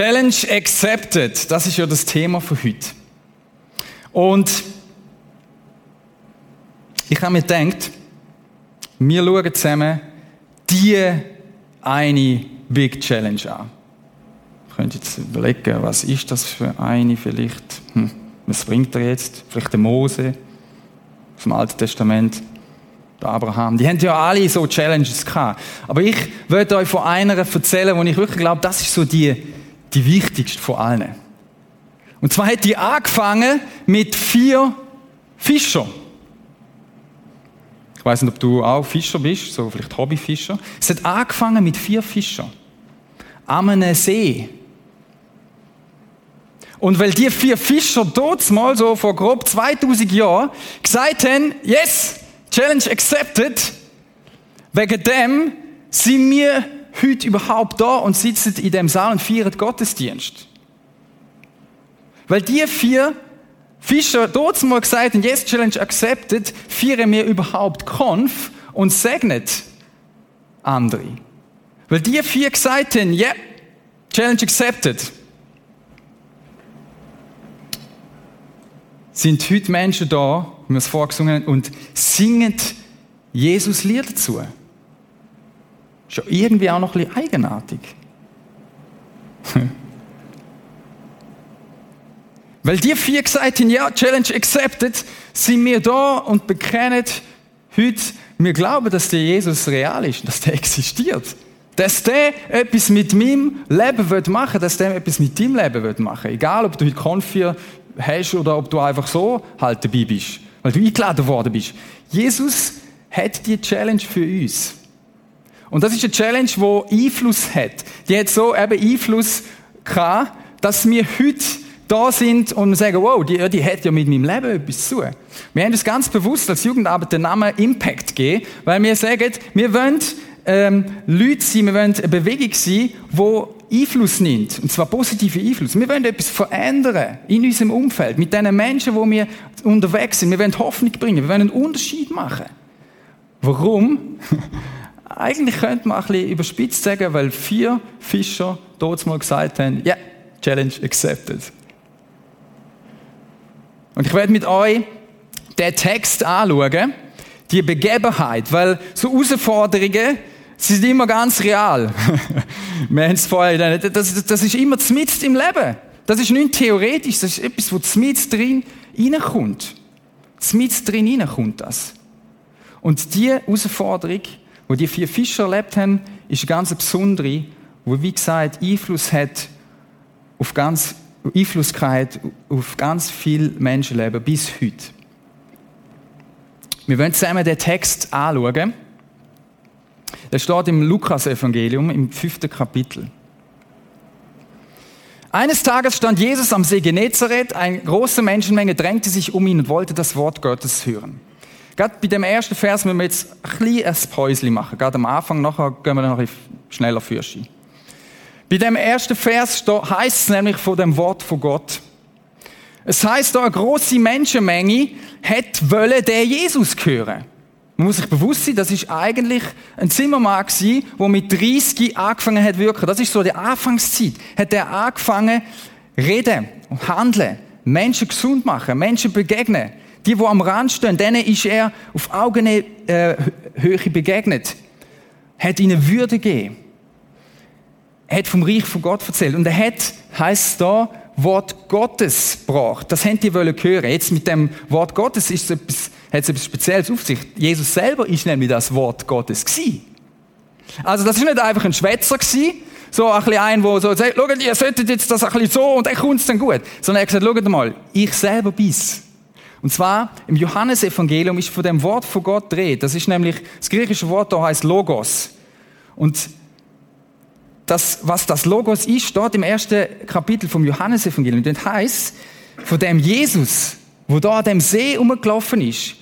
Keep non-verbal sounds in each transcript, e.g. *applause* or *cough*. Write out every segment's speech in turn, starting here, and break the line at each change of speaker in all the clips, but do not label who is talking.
Challenge accepted, das ist ja das Thema für heute. Und ich habe mir gedacht, wir schauen zusammen die eine Big Challenge an. Ich könnte jetzt überlegen, was ist das für eine vielleicht? Hm, was bringt er jetzt? Vielleicht der Mose vom Alten Testament, der Abraham. Die haben ja alle so Challenges gehabt. Aber ich würde euch von einer erzählen, wo ich wirklich glaube, das ist so die, die wichtigste von allen. Und zwar hat die angefangen mit vier Fischern. Ich weiß nicht, ob du auch Fischer bist, so vielleicht Hobbyfischer. Es hat angefangen mit vier Fischern. Am einem See. Und weil die vier Fischer dort mal so vor grob 2000 Jahren gesagt haben, yes, Challenge accepted, wegen dem sind wir heute überhaupt da und sitzen in dem Saal und feiern Gottesdienst. Weil die vier Fischer dort mal gesagt haben, yes, Challenge accepted, feiern wir überhaupt Konf und segnet andere. Weil die vier gesagt haben, yeah, Challenge accepted. Sind heute Menschen da, wie wir es vorgesungen haben, und singen Jesus Lieder dazu. Schon irgendwie auch noch ein bisschen eigenartig. *laughs* Weil die vier gesagt haben, ja, Challenge accepted, sind wir da und bekennen heute, wir glauben, dass der Jesus real ist, dass der existiert. Dass der etwas mit meinem Leben wird machen, dass der etwas mit deinem Leben wird machen. Egal, ob du heute Konfir hast oder ob du einfach so halt dabei bist, weil du eingeladen worden bist. Jesus hat die Challenge für uns. Und das ist eine Challenge, die Einfluss hat. Die hat so eben Einfluss gehabt, dass wir heute da sind und sagen, wow, die, die hat ja mit meinem Leben etwas zu tun. Wir haben uns ganz bewusst als Jugendarbeit den Namen Impact gegeben, weil wir sagen, wir wollen ähm, Leute sein, wir wollen eine Bewegung sein, die Einfluss nimmt. Und zwar positive Einfluss. Wir wollen etwas verändern in unserem Umfeld, mit den Menschen, wo wir unterwegs sind. Wir wollen Hoffnung bringen, wir wollen einen Unterschied machen. Warum? *laughs* Eigentlich könnte man ein bisschen überspitzt sagen, weil vier Fischer dort mal gesagt haben, ja, yeah, Challenge accepted. Und ich werde mit euch den Text anschauen, die Begebenheit, weil so Herausforderungen, sie sind immer ganz real. *laughs* Wir haben es vorher, das, das ist immer mitten im Leben. Das ist nicht theoretisch, das ist etwas, was mitten drin reinkommt. Mitten drin reinkommt das. Und die Herausforderung, die die vier Fischer erlebt haben, ist eine ganz besondere, wo wie gesagt Einfluss hat auf ganz Einfluss auf ganz viele Menschenleben bis heute. Wir wollen zusammen den Text anschauen. Der steht im Lukas-Evangelium im fünften Kapitel. Eines Tages stand Jesus am See Genezareth, eine große Menschenmenge drängte sich um ihn und wollte das Wort Gottes hören. Gerade bei dem ersten Vers müssen wir jetzt ein kleines Päuschen machen. Gerade am Anfang, nachher gehen wir noch ein bisschen schneller für. Bei dem ersten Vers heißt es nämlich von dem Wort von Gott. Es heißt da, eine große Menschenmenge hat wollen der Jesus hören. Man muss sich bewusst sein, das ist eigentlich ein Zimmermann gewesen, der mit 30 angefangen hat wirken. Das ist so die Anfangszeit. Hat er angefangen, reden und handeln, Menschen gesund machen, Menschen begegnen. Die, die am Rand stehen, denen ist er auf Augenhöhe äh, begegnet. Hat ihnen Würde gegeben. Hat vom Reich von Gott erzählt. Und er hat, heisst es da, Wort Gottes gebracht. Das haben die wollen hören. Jetzt mit dem Wort Gottes ist es etwas, hat es etwas Spezielles auf sich. Jesus selber ist nämlich das Wort Gottes gewesen. Also das ist nicht einfach ein Schwätzer gewesen, so ein bisschen ein, der so sagt, schaut, ihr solltet jetzt das ein bisschen so und dann kommt es dann gut. Sondern er hat gesagt, schaut mal, ich selber bin's. Und zwar im Johannesevangelium ist von dem Wort von Gott dreht. Das ist nämlich, das griechische Wort da heißt Logos. Und das, was das Logos ist, steht im ersten Kapitel vom Johannesevangelium. Das heißt, von dem Jesus, wo da an dem See umgelaufen ist,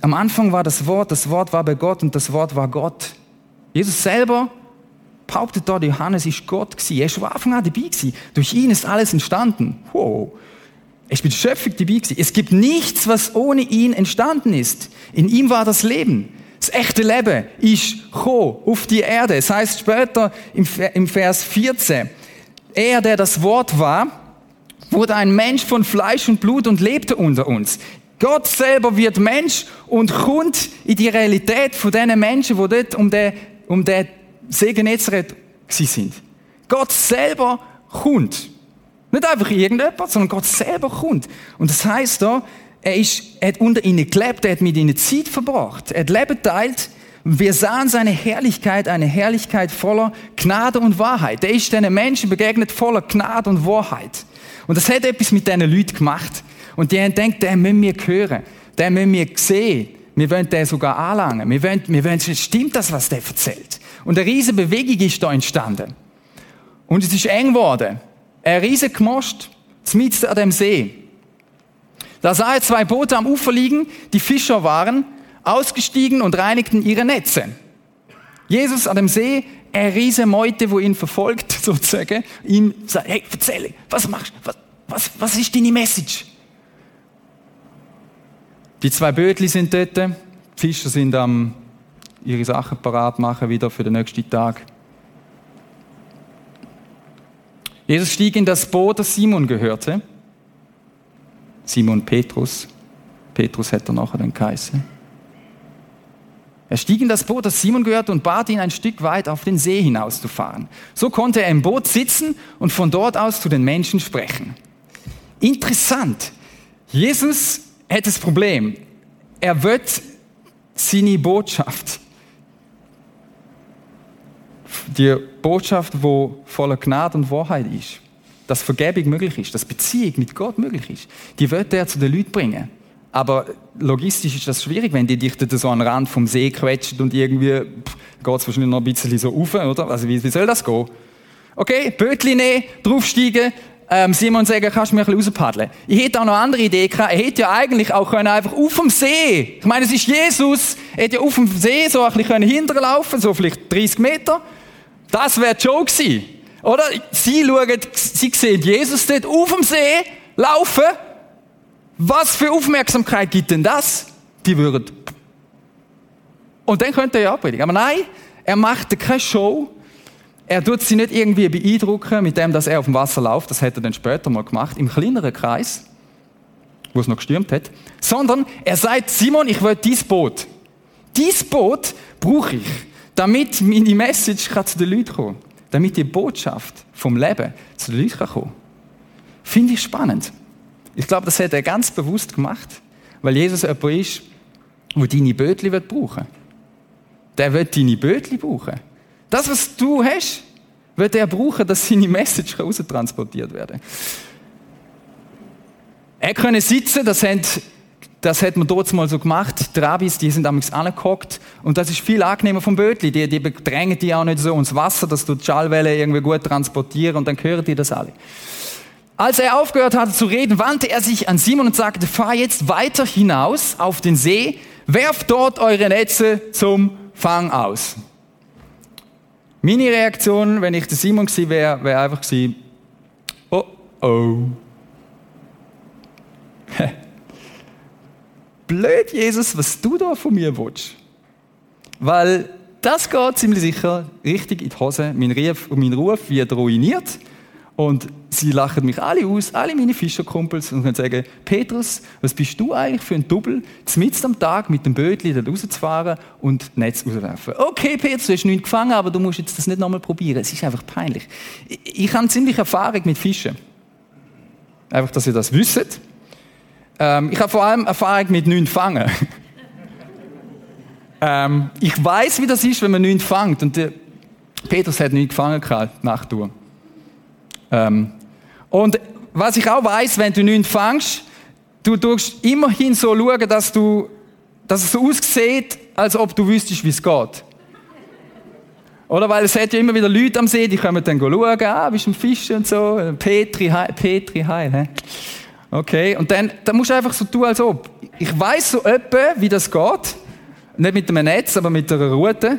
am Anfang war das Wort, das Wort war bei Gott und das Wort war Gott. Jesus selber behauptet dort, Johannes ist Gott gewesen. Er ist von Anfang an dabei gewesen. Durch ihn ist alles entstanden. Wow. Mit der Schöpfung dabei gewesen. Es gibt nichts, was ohne ihn entstanden ist. In ihm war das Leben. Das echte Leben ist gekommen auf die Erde. Es heißt später im Vers 14, er, der das Wort war, wurde ein Mensch von Fleisch und Blut und lebte unter uns. Gott selber wird Mensch und kommt in die Realität von diesen Menschen, die dort um den, um den See Genezareth sind. Gott selber kommt. Nicht einfach irgendjemand, sondern Gott selber kommt. Und das heißt da, er, ist, er hat unter ihnen gelebt, er hat mit ihnen Zeit verbracht, er hat Leben teilt. Wir sahen seine Herrlichkeit, eine Herrlichkeit voller Gnade und Wahrheit. Er ist diesen Menschen begegnet voller Gnade und Wahrheit. Und das hat etwas mit diesen Leuten gemacht. Und die haben gedacht, den müssen wir hören, den müssen wir sehen. Wir wollen den sogar anlangen. Wir wollen, wir wollen, stimmt das, was der erzählt? Und eine riesige Bewegung ist da entstanden. Und es ist eng geworden. Ein riesiger Gmost, mitten an dem See. Da sah er zwei Boote am Ufer liegen, die Fischer waren, ausgestiegen und reinigten ihre Netze. Jesus an dem See, eine riesige Meute, wo ihn verfolgt, *laughs* sozusagen, ihm sagt, hey, erzähl, was machst du? Was, was, was ist deine Message? Die zwei Bötli sind dort, die Fischer sind am ihre Sachen parat machen wieder für den nächsten Tag. Jesus stieg in das Boot, das Simon gehörte. Simon Petrus. Petrus hätte er nachher den geheißen. Er stieg in das Boot, das Simon gehörte, und bat ihn, ein Stück weit auf den See hinauszufahren. So konnte er im Boot sitzen und von dort aus zu den Menschen sprechen. Interessant. Jesus hat das Problem. Er wird seine Botschaft, die Botschaft, wo voller Gnade und Wahrheit ist, dass Vergebung möglich ist, dass Beziehung mit Gott möglich ist, die wird er zu den Leuten bringen. Aber logistisch ist das schwierig, wenn die dich so an den Rand vom See quetscht und irgendwie geht es wahrscheinlich noch ein bisschen so rauf, oder? Also wie, wie soll das gehen? Okay, Bötli nehmen, draufsteigen, ähm, Simon sagen, kannst du mir ein bisschen rauspaddeln? Ich hätte auch noch andere Idee gehabt. Er hätte ja eigentlich auch können einfach auf dem See, ich meine, es ist Jesus, er hätte ja auf dem See so ein bisschen hinterlaufen so vielleicht 30 Meter. Das wäre Joe gewesen. Oder? Sie schauen, sie sehen Jesus dort auf dem See laufen was für Aufmerksamkeit gibt denn das? Die würden. Und dann könnte er ja abpredigen. Aber nein, er macht keine Show. Er tut sie nicht irgendwie beeindrucken mit dem, dass er auf dem Wasser läuft. Das hätte er dann später mal gemacht, im kleineren Kreis, wo es noch gestürmt hat. Sondern er sagt, Simon, ich will dieses Boot. Dieses Boot brauche ich, damit meine Message zu den Leuten kommen Damit die Botschaft vom Leben zu den Leuten kommen kann. Finde ich spannend. Ich glaube, das hat er ganz bewusst gemacht, weil Jesus jemand ist, der deine Bötli brauchen will. Der wird deine Bötli brauchen. Das, was du hast, wird er brauchen, dass seine Message raus transportiert werden Er könne sitzen, das hat, das hat man dort mal so gemacht. Die Rabbis, die sind damals angehockt und das ist viel angenehmer vom Bötli. Die, die bedrängen die auch nicht so ins Wasser, dass du die Schallwelle irgendwie gut transportieren und dann hören die das alle. Als er aufgehört hatte zu reden, wandte er sich an Simon und sagte, fahr jetzt weiter hinaus auf den See, werft dort eure Netze zum Fang aus. Meine Reaktion, wenn ich der Simon gewesen wäre, wäre einfach gewesen, oh oh. Blöd, Jesus, was du da von mir willst. Weil das geht ziemlich sicher richtig in die Hose. Mein Ruf, mein Ruf wird ruiniert. Und sie lachen mich alle aus, alle meine Fischerkumpels, und können sagen, Petrus, was bist du eigentlich für ein Double, mitten am Tag mit dem Bötli da rauszufahren und Netz rauswerfen? Okay, Petrus, du hast nichts gefangen, aber du musst jetzt das nicht nochmal probieren. Es ist einfach peinlich. Ich, ich habe ziemlich Erfahrung mit Fischen. Einfach, dass ihr das wisst. Ähm, ich habe vor allem Erfahrung mit nichts fangen. *laughs* ähm, ich weiß, wie das ist, wenn man nichts fängt. Und der Petrus hat nichts gefangen gehabt, nach Tour. Ähm, und was ich auch weiß, wenn du nichts fängst, du tust immerhin so schauen, dass du, dass es so aussieht, als ob du wüsstest, wie es geht. Oder? Weil es hat ja immer wieder Leute am See, die kommen dann schauen, ah, bist du ein Fisch und so, Petri, heil, Petri, heil, he? Okay, und dann, dann musst du einfach so tun, als ob. Ich weiß so etwa, wie das geht. Nicht mit einem Netz, aber mit einer Route.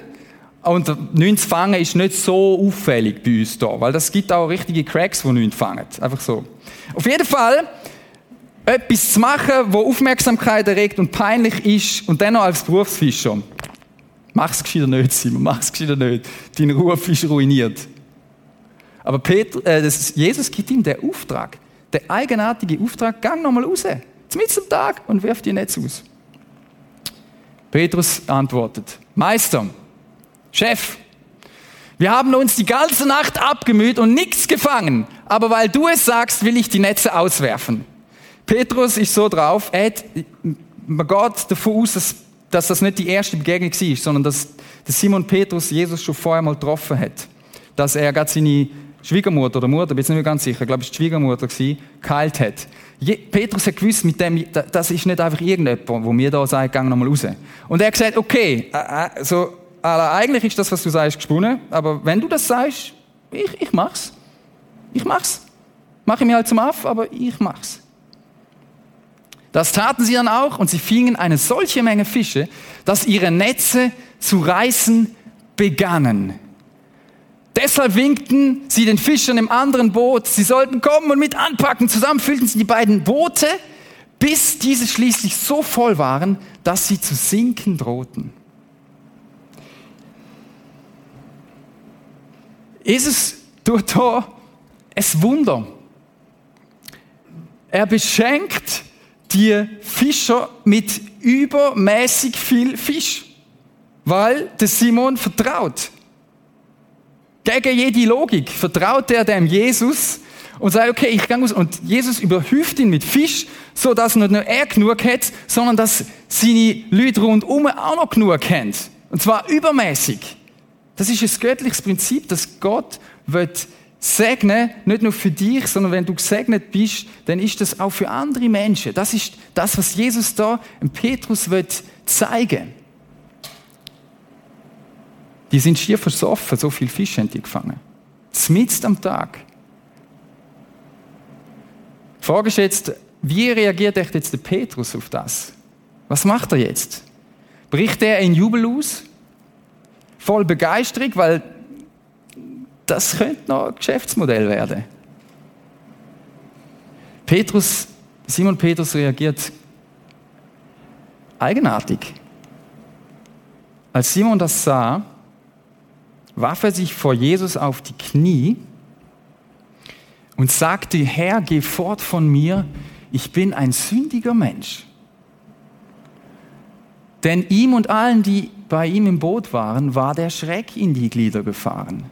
Und nichts fangen ist nicht so auffällig bei uns hier, weil das gibt auch richtige Cracks, die nichts fangen. Einfach so. Auf jeden Fall, etwas zu machen, wo Aufmerksamkeit erregt und peinlich ist und dann noch als Berufsfischer. Mach es gescheiter nicht, Simon, mach es gescheiter nicht. Dein Ruf ist ruiniert. Aber Peter, äh, Jesus gibt ihm den Auftrag, den eigenartigen Auftrag, gang nochmal raus, mitten am Tag und wirf die Netz aus. Petrus antwortet, Meister, Chef, wir haben uns die ganze Nacht abgemüht und nichts gefangen, aber weil du es sagst, will ich die Netze auswerfen. Petrus ist so drauf, er hat, man geht davon aus, dass, dass das nicht die erste Begegnung war, sondern dass, dass Simon Petrus Jesus schon vorher mal getroffen hat. Dass er gerade seine Schwiegermutter oder Mutter, bin ich nicht ganz sicher, ich glaube, es war die Schwiegermutter, geheilt hat. Petrus hat gewusst, mit dem, das ist nicht einfach irgendjemand, wo mir da sagt, gang nochmal raus. Und er hat gesagt, okay, äh, äh, so, eigentlich ist das, was du sagst, gesponnen, aber wenn du das sagst, ich, ich mach's. Ich mach's. Mach ich mir halt zum Aff, aber ich mach's. Das taten sie dann auch und sie fingen eine solche Menge Fische, dass ihre Netze zu reißen begannen. Deshalb winkten sie den Fischern im anderen Boot, sie sollten kommen und mit anpacken. Zusammen füllten sie die beiden Boote, bis diese schließlich so voll waren, dass sie zu sinken drohten. Jesus tut da es Wunder. Er beschenkt die Fischer mit übermäßig viel Fisch, weil der Simon vertraut gegen jede Logik vertraut er dem Jesus und sagt, okay, ich gehe raus. Und Jesus überhüft ihn mit Fisch, so dass nicht nur er genug hat, sondern dass seine Leute rundherum auch noch genug haben. Und zwar übermäßig. Das ist ein göttliches Prinzip, dass Gott wird segnen, nicht nur für dich, sondern wenn du gesegnet bist, dann ist das auch für andere Menschen. Das ist das, was Jesus da Petrus wird zeigen. Die sind schier versoffen, so viel Fisch haben die gefangen. Zmitzt am Tag. Die Frage ist jetzt, wie reagiert echt jetzt der Petrus auf das? Was macht er jetzt? Bricht er in Jubel aus? Voll Begeisterung, weil das könnte noch ein Geschäftsmodell werden. Petrus, Simon Petrus reagiert eigenartig. Als Simon das sah, warf er sich vor Jesus auf die Knie und sagte, Herr, geh fort von mir, ich bin ein sündiger Mensch. Denn ihm und allen, die bei ihm im Boot waren, war der Schreck in die Glieder gefahren,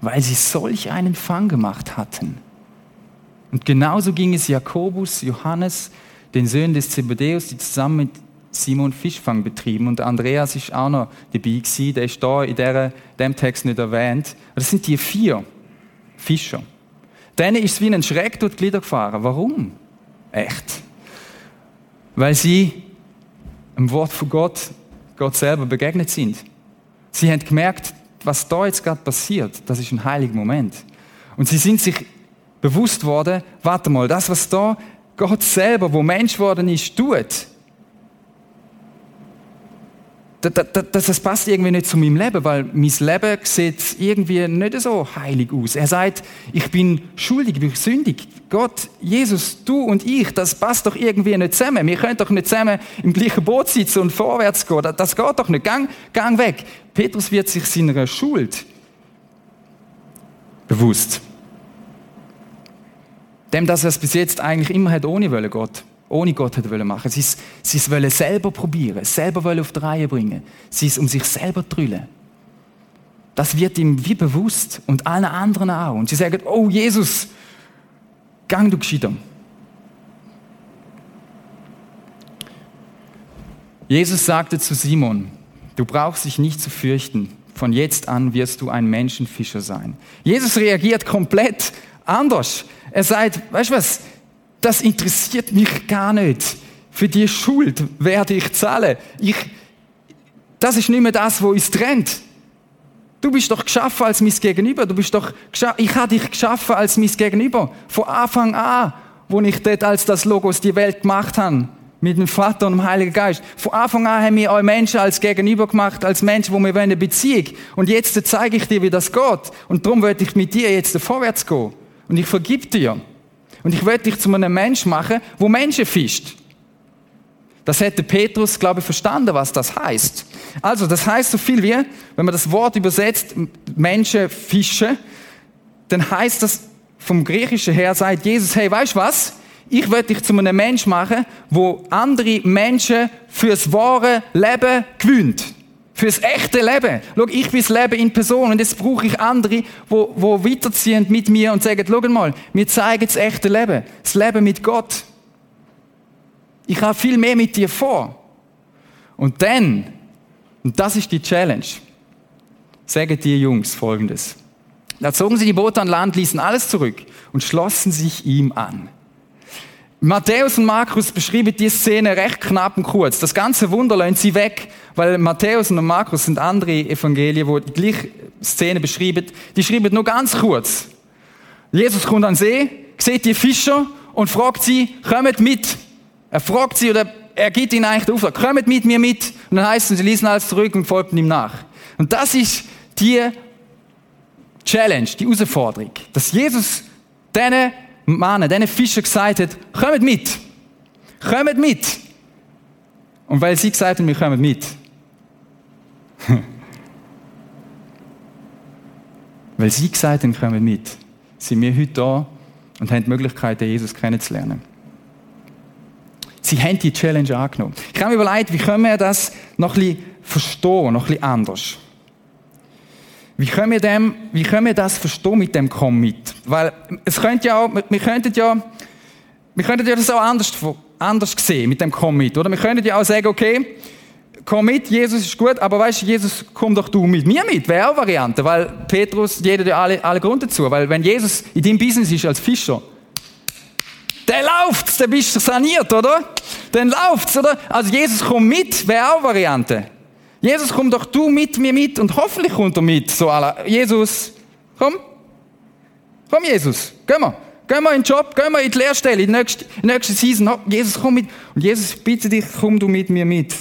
weil sie solch einen Fang gemacht hatten. Und genauso ging es Jakobus, Johannes, den Söhnen des Zebedeus, die zusammen mit Simon Fischfang betrieben und Andreas ist auch noch dabei gewesen, der ist da in dieser, dem Text nicht erwähnt. Das sind die vier Fischer. Denen ist es wie ein Schreck durch die Glieder gefahren. Warum? Echt. Weil sie im Wort von Gott, Gott selber begegnet sind. Sie haben gemerkt, was da jetzt gerade passiert, das ist ein heiliger Moment. Und sie sind sich bewusst worden, warte mal, das, was da Gott selber, wo Mensch geworden ist, tut, das, das passt irgendwie nicht zu meinem Leben, weil mein Leben sieht irgendwie nicht so heilig aus. Er sagt, ich bin schuldig, ich bin sündig. Gott, Jesus, du und ich, das passt doch irgendwie nicht zusammen. Wir können doch nicht zusammen im gleichen Boot sitzen und vorwärts gehen. Das geht doch nicht. Gang, gang weg. Petrus wird sich seiner Schuld bewusst. Dem, dass er es bis jetzt eigentlich immer hat ohne wollen, Gott ohne Gott hätte machen Sie es, sie es wollen selber probieren, selber wollen auf die Reihe bringen. Sie es um sich selber drüllen. Das wird ihm wie bewusst und allen anderen auch. Und sie sagen, oh Jesus, gang du gescheiter. Jesus sagte zu Simon, du brauchst dich nicht zu fürchten, von jetzt an wirst du ein Menschenfischer sein. Jesus reagiert komplett anders. Er sagt, weißt du was, das interessiert mich gar nicht. Für die Schuld werde ich zahlen. Ich, das ist nicht mehr das, wo uns trennt. Du bist doch geschaffen als mein Gegenüber. Du bist doch, ich habe dich geschaffen als mein Gegenüber. Von Anfang an, wo ich dort als das Logos die Welt gemacht habe. Mit dem Vater und dem Heiligen Geist. Von Anfang an haben wir euch Menschen als Gegenüber gemacht, als Menschen, wo wir eine Beziehung. Und jetzt zeige ich dir, wie das geht. Und darum werde ich mit dir jetzt vorwärts gehen. Und ich vergib dir. Und ich werde dich zu einem Mensch machen, wo Menschen fischt. Das hätte Petrus, glaube ich, verstanden, was das heißt. Also, das heißt so viel wie, wenn man das Wort übersetzt, Menschen fischen, dann heißt das vom Griechischen her, sagt Jesus, hey, weißt was? Ich will dich zu einem Mensch machen, wo andere Menschen fürs wahre Leben gewöhnt. Fürs echte Leben. Schau, ich bin das Leben in Person und jetzt brauche ich andere, wo, wo weiterziehen mit mir und sagen, schau mal, wir zeigen das echte Leben. Das Leben mit Gott. Ich habe viel mehr mit dir vor. Und dann, und das ist die Challenge, sagen die Jungs Folgendes. Da zogen sie die Boote an Land, ließen alles zurück und schlossen sich ihm an. Matthäus und Markus beschreiben die Szene recht knapp und kurz. Das ganze Wunder lassen sie weg, weil Matthäus und Markus sind andere Evangelien, wo die gleiche Szene beschreiben. Die schreiben nur ganz kurz. Jesus kommt an den See, sieht die Fischer und fragt sie, kommt mit. Er fragt sie oder er gibt ihnen eigentlich den Auftrag, kommt mit mir mit. Und dann heißt es, sie ließen alles zurück und folgten ihm nach. Und das ist die Challenge, die Herausforderung, dass Jesus diesen Männern, diesen Fischern gesagt hat, kommt mit. Kommt mit. Und weil sie gesagt haben, wir kommen mit. *laughs* weil sie gesagt haben, kommen mit, sind wir heute da und haben die Möglichkeit, Jesus kennenzulernen. Sie haben die Challenge angenommen. Ich habe mir überlegt, wie können wir das noch ein bisschen verstehen, noch ein bisschen anders. Wie können wir, dem, wie können wir das verstehen mit dem Komm mit? Weil es könnte ja wir könnten ja, wir könnten ja das auch anders, anders sehen mit dem Komm mit, oder? Wir könnten ja auch sagen, okay, komm mit, Jesus ist gut, aber weißt du, Jesus, komm doch du mit mir mit. Wäre auch Variante, weil Petrus, jeder ja alle, alle Grund dazu. Weil wenn Jesus in deinem Business ist als Fischer, der läuft, dann bist du saniert, oder? Dann läuft's, oder? Also Jesus, komm mit, wäre auch Variante. Jesus, komm doch du mit mir mit und hoffentlich kommt er mit. So aller. Jesus, komm. Komm, Jesus, gehen wir. Gehen wir in den Job, gehen wir in die Lehrstelle, in die nächste, in die nächste Season. Jesus, komm mit. Und Jesus, bitte dich, komm du mit mir mit.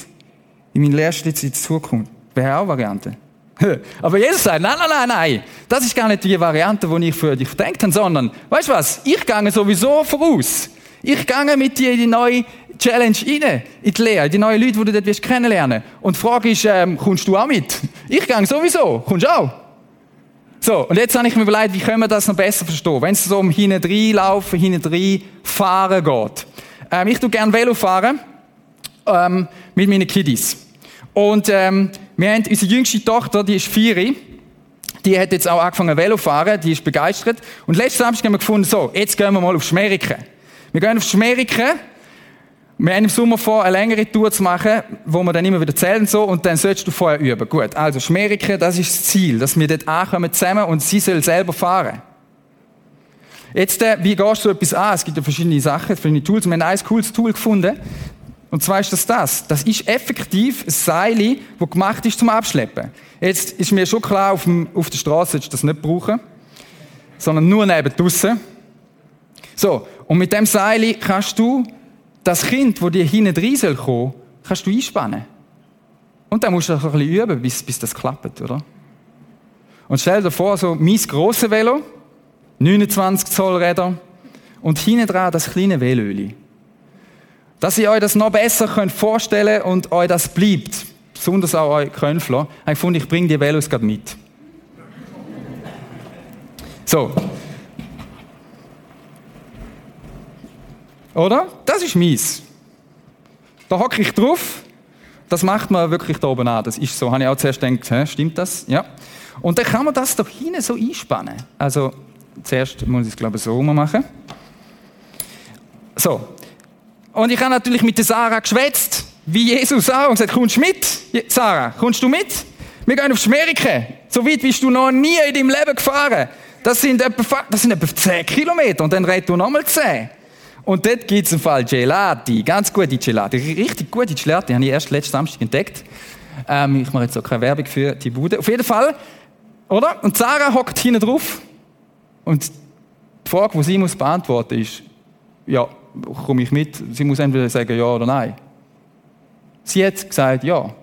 In meine Lehrstelle in Zukunft. Wäre auch Variante. Aber Jesus sagt, nein, nein, nein, nein. Das ist gar nicht die Variante, die ich für dich gedacht habe, sondern, weißt du was? Ich gehe sowieso voraus. Ich gehe mit dir in die neue Challenge rein, in die Lehre, in die neuen Leute, die du dort wirst kennenlernen Und die Frage ist, ähm, kommst du auch mit? Ich gehe sowieso. Kommst du auch? So, und jetzt habe ich mir überlegt, wie können wir das noch besser verstehen, wenn es so um hinten laufen, hinten fahren geht. Ähm, ich tue gerne Velo fahren, ähm, mit meinen Kiddies. Und ähm, wir haben unsere jüngste Tochter, die ist vier, die hat jetzt auch angefangen Velo fahren, die ist begeistert. Und letzten Samstag haben wir gefunden, so, jetzt gehen wir mal auf Schmeriken. Wir gehen auf Schmeriken wir haben im Sommer vor, eine längere Tour zu machen, wo wir dann immer wieder zählen so, und dann sollst du vorher üben. Gut, also Schmeriken, das ist das Ziel, dass wir dort ankommen zusammen und sie soll selber fahren. Jetzt, äh, wie gehst du etwas an? Es gibt ja verschiedene Sachen, verschiedene Tools. Wir haben ein cooles Tool gefunden. Und zwar ist das das. Das ist effektiv ein Seil, das gemacht ist zum Abschleppen. Jetzt ist mir schon klar, auf, dem, auf der Straße du das nicht brauchen, sondern nur neben draussen. So. Und mit dem Seil kannst du das Kind, das dir hinten rein soll kommen, kannst du einspannen. Und dann musst du ein bisschen üben, bis, bis das klappt, oder? Und stell dir vor, so mein grosses Velo, 29 Zoll Räder, und hinten dran das kleine Velöli. Dass ihr euch das noch besser könnt vorstellen und euch das bleibt, besonders auch euch Könfler, habe ich gefunden, ich bringe die Velos gerade mit. So, Oder? Das ist mies. Da hocke ich drauf. Das macht man wirklich da oben an. Das ist so. Habe ich auch zuerst gedacht, hä, stimmt das? Ja. Und dann kann man das doch hinten so einspannen. Also, zuerst muss ich es, glaube ich, so machen. So. Und ich habe natürlich mit der Sarah geschwätzt, wie Jesus auch, und gesagt, kommst du mit? Sarah, kommst du mit? Wir gehen auf Schmeriken. So weit bist du noch nie in deinem Leben gefahren. Das sind etwa, das sind etwa 10 Kilometer und dann redest du nochmal 10. Und dort gibt es im Fall Gelati, ganz gute Gelati, richtig gute Gelati, habe ich erst letzten Samstag entdeckt. Ähm, ich mache jetzt auch keine Werbung für die Bude. Auf jeden Fall, oder? Und Sarah hockt hinten drauf und die Frage, die sie muss ist, ja, komme ich mit? Sie muss entweder sagen ja oder nein. Sie hat gesagt ja.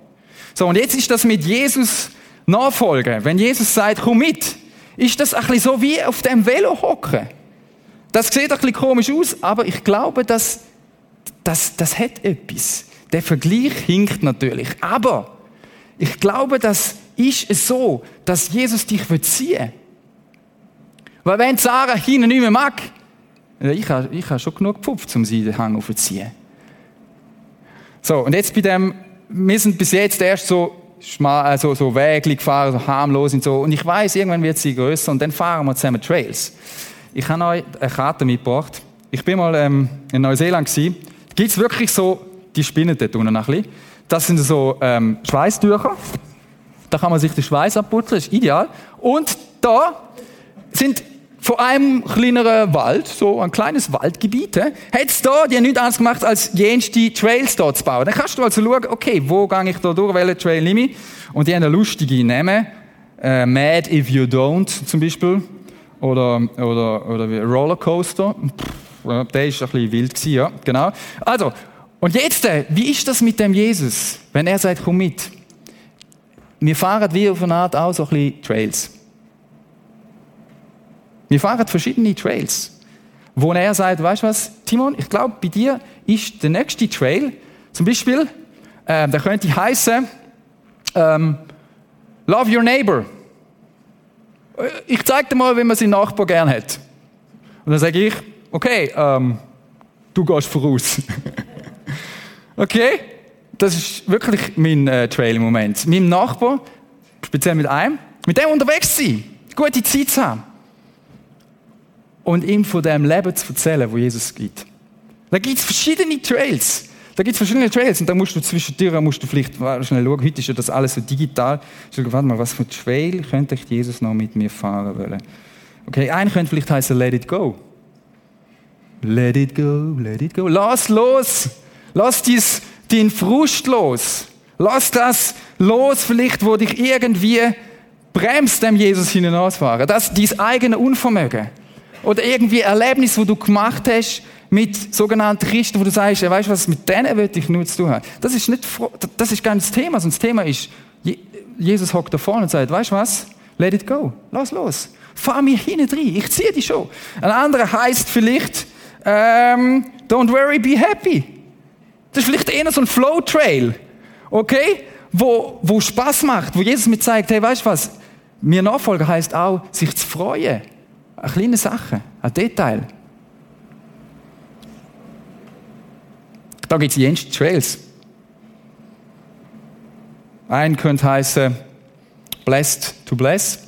So, und jetzt ist das mit Jesus nachfolgen. Wenn Jesus sagt, komm mit, ist das ein bisschen so wie auf dem Velo hocken. Das sieht ein bisschen komisch aus, aber ich glaube, dass, das, das hat etwas. Der Vergleich hinkt natürlich. Aber ich glaube, das ist so, dass Jesus dich ziehen will. Weil wenn Sarah hinten nicht mehr mag, ich habe, ich habe schon genug gepfupft, um sie den Hang aufzuziehen. So, und jetzt bei dem, wir sind bis jetzt erst so also so Wege gefahren, so harmlos und so. Und ich weiß, irgendwann wird sie größer und dann fahren wir zusammen Trails. Ich habe euch eine Karte mitgebracht. Ich bin mal ähm, in Neuseeland. Da gibt es wirklich so, die spinnen dort unten ein bisschen. Das sind so ähm, Schweißtücher. Da kann man sich den Schweiß abputzen, ist ideal. Und da sind von einem kleineren Wald, so ein kleines Waldgebiet, hat es da, die haben nichts anderes gemacht, als jenste Trails dort zu bauen. Dann kannst du also schauen, okay, wo gehe ich da durch, welchen Trail nehme ich? Und die haben eine lustige Namen. Äh, Mad If You Don't zum Beispiel. Oder, oder, oder wie Rollercoaster. Pff, der ist ein bisschen wild gewesen, ja, genau. Also, und jetzt, äh, wie ist das mit dem Jesus, wenn er sagt, komm mit? Wir fahren wie auf eine Art auch so ein bisschen Trails. Wir fahren verschiedene Trails, wo er sagt, weißt du was, Timon, ich glaube, bei dir ist der nächste Trail, zum Beispiel, äh, der könnte heißen ähm, Love Your Neighbor. Ich zeige dir mal, wie man seinen Nachbar gern hat. Und dann sage ich, okay, ähm, du gehst voraus. *laughs* okay? Das ist wirklich mein äh, Trail im Moment. Meinem Nachbar, speziell mit einem, mit dem unterwegs sein, gute Zeit zu haben und ihm von dem Leben zu erzählen, wo Jesus gibt. Da gibt es verschiedene Trails. Da gibt es verschiedene Trails und da musst du zwischendurch musst du vielleicht schnell schauen. Heute ist ja das alles so digital. Ich warte mal, was für ein Trail könnte ich Jesus noch mit mir fahren wollen? Okay, ein könnte vielleicht heißen Let it go. Let it go, let it go. Lass los. Lass dies, den Frust los. Lass das los, vielleicht, wo dich irgendwie bremst, dem Jesus hinausfahren. Das, dein eigene Unvermögen. Oder irgendwie Erlebnis, wo du gemacht hast mit sogenannten Christen, wo du sagst, ja, weißt du was, mit denen will ich nur zu tun haben. Das ist nicht, das ist gar nicht das Thema, sondern das Thema ist, Jesus hockt da vorne und sagt, weißt du was, let it go, lass los. Fahr mir hinten rein, ich ziehe dich schon. Ein anderer heißt vielleicht, ähm, don't worry, be happy. Das ist vielleicht eher so ein Flow-Trail, okay? Wo, wo Spaß macht, wo Jesus mir zeigt, hey, weißt du was, mir Nachfolger heißt auch, sich zu freuen eine kleine Sache, ein Detail. Da gibt es jenste Trails. Ein könnte heißen, blessed to bless.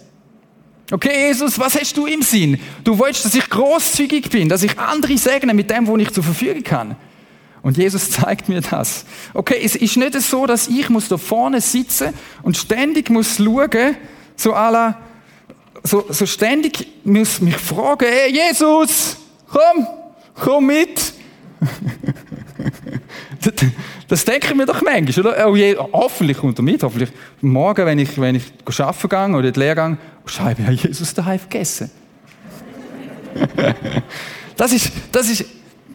Okay, Jesus, was hast du im Sinn? Du wolltest, dass ich großzügig bin, dass ich andere segne mit dem, wo ich zur Verfügung kann. Und Jesus *laughs* zeigt mir das. Okay, es ist nicht so, dass ich muss da vorne sitzen und ständig muss schauen, so aller so, so ständig muss mich fragen, hey Jesus, komm, komm mit. *laughs* das denken wir doch manchmal, oder? Oh je, hoffentlich kommt er mit, hoffentlich morgen, wenn ich, wenn ich arbeiten gehe oder in die Lehre gehe, oh Scheibe, ich Jesus daheim vergessen. *laughs* das ist, das ist,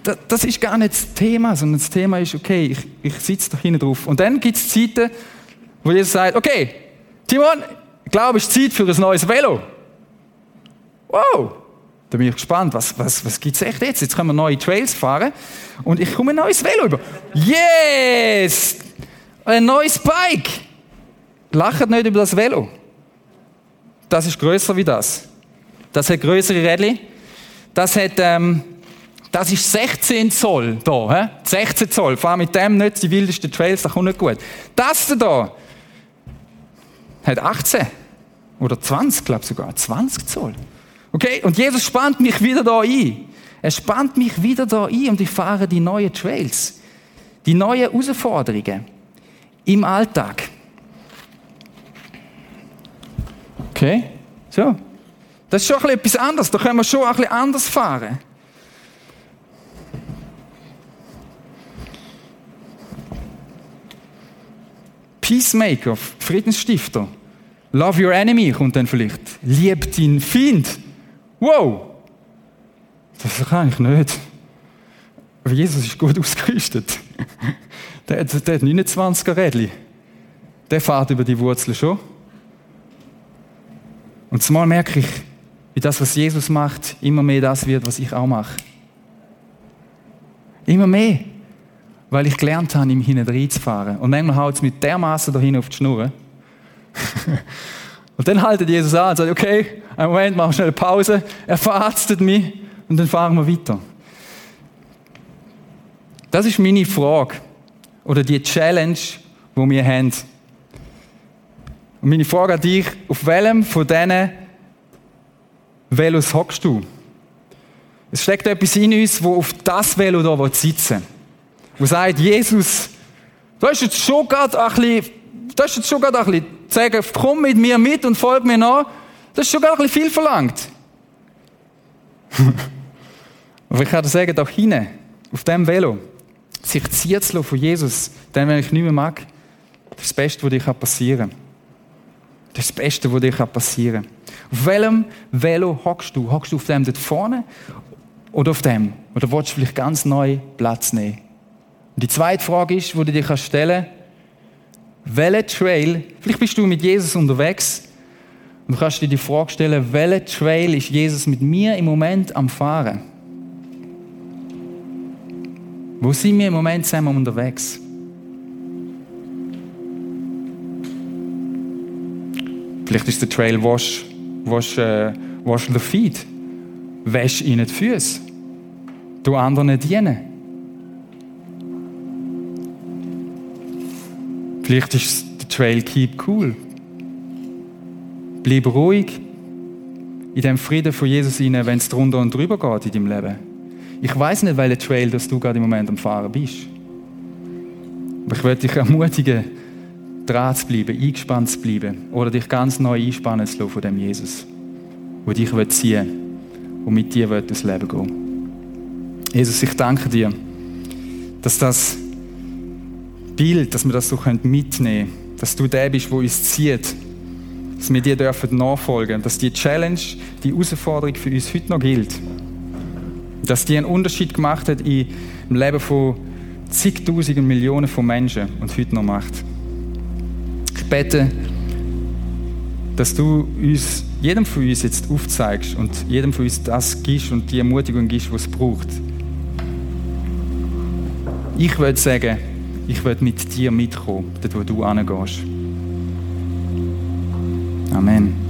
das, das ist gar nicht das Thema, sondern das Thema ist, okay, ich, ich sitze da hinten drauf. Und dann gibt es Zeiten, wo Jesus sagt, okay, Timon, ich glaube, es ist Zeit für ein neues Velo. Wow! Da bin ich gespannt, was, was, was gibt es echt jetzt? Jetzt können wir neue Trails fahren und ich komme ein neues Velo über. Yes! Ein neues Bike! Lacht nicht über das Velo. Das ist größer wie das. Das hat größere Rädchen. Das hat, ähm, das ist 16 Zoll da, hä? 16 Zoll. Fahr mit dem nicht die wildesten Trails, das kommt nicht gut. Das da hat 18 oder 20, glaube ich sogar, 20 Zoll. Okay? Und Jesus spannt mich wieder da ein. Er spannt mich wieder da ein und ich fahre die neuen Trails. Die neuen Herausforderungen im Alltag. Okay? So. Das ist schon etwas anderes. Da können wir schon ein bisschen anders fahren. Peacemaker, Friedensstifter. Love your enemy kommt dann vielleicht. Lieb deinen Feind. Wow! Das kann ich nicht. Aber Jesus ist gut *laughs* ausgerüstet. Der, der, der hat 29er Rädchen. Der fährt über die Wurzeln schon. Und zumal merke ich, wie das, was Jesus macht, immer mehr das wird, was ich auch mache. Immer mehr. Weil ich gelernt habe, ihm hinten reinzufahren. Und manchmal haut es mit dermaßen dahin auf die Schnur. *laughs* Und dann haltet Jesus an und sagt, okay, einen Moment, machen wir schnell eine Pause. Er verarztet mich und dann fahren wir weiter. Das ist meine Frage oder die Challenge, die wir haben. Und meine Frage an dich, auf welchem von diesen Velos hockst du? Es steckt etwas in uns, wo auf das Velo hier sitzen will. Wo sagt, Jesus, du hast jetzt schon gerade ein bisschen, du hast jetzt schon gerade ein bisschen, sagen, komm mit mir mit und folg mir nach. Das ist schon gerade ein viel verlangt. *laughs* Aber ich kann dir sagen, da hinten, auf dem Velo, sich ziehen zu von Jesus, dann, wenn ich nicht mehr mag, das ist das Beste, was dir passieren kann. Das ist das Beste, was dir passieren kann. Auf welchem Velo hockst du? Hockst du auf dem dort vorne oder auf dem? Oder willst du vielleicht ganz neu Platz nehmen? Und die zweite Frage ist, die du dir stellen kannst, welcher Trail, vielleicht bist du mit Jesus unterwegs du kannst dir die Frage stellen, welcher Trail ist Jesus mit mir im Moment am Fahren? Wo sind wir im Moment zusammen unterwegs? Vielleicht ist der Trail Wash, wash, äh, wash the Feet. Wäsch ihnen die Füße. Du anderen dienen. Vielleicht ist der Trail Keep Cool. Bleib ruhig in dem Frieden von Jesus hinein, wenn es drunter und drüber geht in deinem Leben. Ich weiß nicht, welcher Trail dass du gerade im Moment am Fahren bist. Aber ich möchte dich ermutigen, dran zu bleiben, eingespannt zu bleiben oder dich ganz neu einspannen zu lassen von dem Jesus, der dich ziehen will und mit dir will das Leben gehen Jesus, ich danke dir, dass das Bild, dass wir das so mitnehmen können, dass du der bist, der uns zieht, dass wir dir dürfen nachfolgen, dass die Challenge, die Herausforderung für uns heute noch gilt. Dass die einen Unterschied gemacht hat im Leben von zigtausenden Millionen von Menschen und heute noch macht bete, dass du uns, jedem von uns jetzt aufzeigst und jedem von uns das gibst und die Ermutigung gibst, was es braucht. Ich würde sagen, ich würde mit dir mitkommen, dort wo du hingehst. Amen.